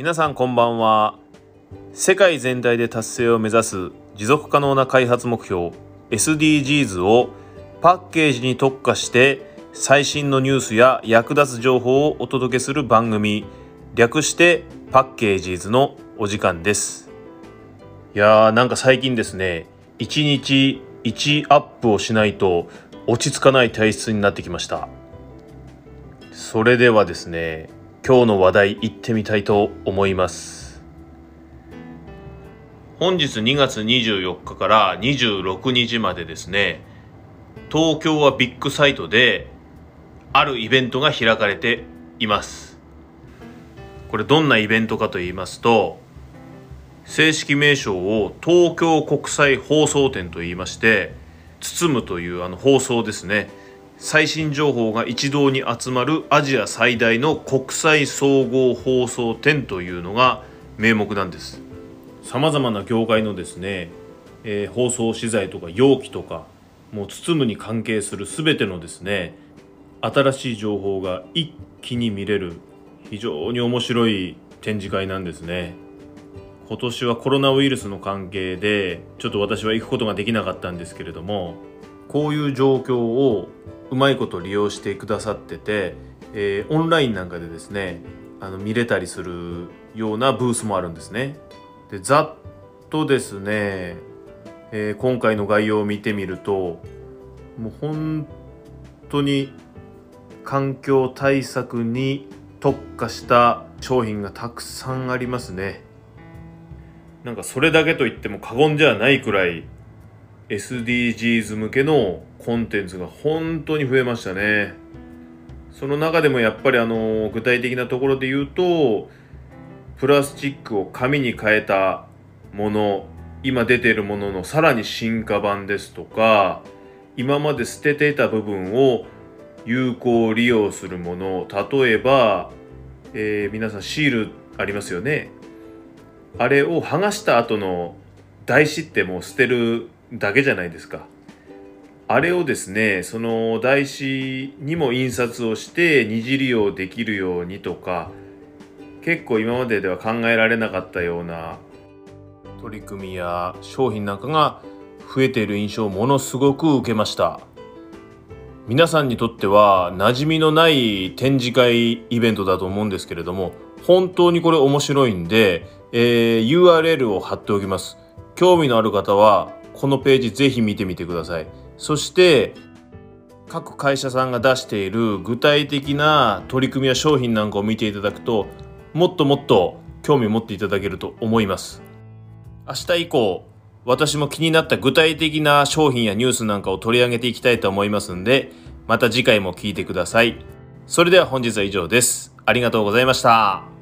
皆さんこんばんは。世界全体で達成を目指す持続可能な開発目標 SDGs をパッケージに特化して最新のニュースや役立つ情報をお届けする番組略してパッケージーズのお時間です。いやーなんか最近ですね1日1アップをしないと落ち着かない体質になってきました。それではですね今日の話題行ってみたいと思います。本日2月24日から26日までですね。東京はビッグサイトであるイベントが開かれています。これどんなイベントかと言いますと正式名称を東京国際放送展と言いまして包むというあの放送ですね。最新情報が一堂に集まるアジア最大の国際総合放送展というのが名目なんです。さまざまな業界のですね、えー、放送資材とか容器とかもう包むに関係する全てのですね新しい情報が一気に見れる非常に面白い展示会なんですね。今年はコロナウイルスの関係でちょっと私は行くことができなかったんですけれどもこういう状況をうまいこと利用してくださってて、えー、オンラインなんかでですねあの見れたりするようなブースもあるんですね。でざっとですね、えー、今回の概要を見てみるともう本当に環境対策に特化した商品がたくさんありますね。なんかそれだけと言っても過言じゃないくらい SDGs 向けのコンテンツが本当に増えましたね。その中でもやっぱりあの具体的なところで言うとプラスチックを紙に変えたもの今出ているもののさらに進化版ですとか今まで捨てていた部分を有効利用するもの例えば、えー、皆さんシールありますよねあれを剥がした後の台紙ってもう捨てるだけじゃないですか。あれをですね、その台紙にも印刷をして二次利用できるようにとか、結構今まででは考えられなかったような取り組みや商品なんかが増えている印象をものすごく受けました。皆さんにとっては馴染みのない展示会イベントだと思うんですけれども、本当にこれ面白いんで、えー、URL を貼っておきます。興味のある方はこのページぜひ見てみてください。そして各会社さんが出している具体的な取り組みや商品なんかを見ていただくともっともっと興味を持っていただけると思います。明日以降私も気になった具体的な商品やニュースなんかを取り上げていきたいと思いますんでまた次回も聞いてください。それでは本日は以上です。ありがとうございました。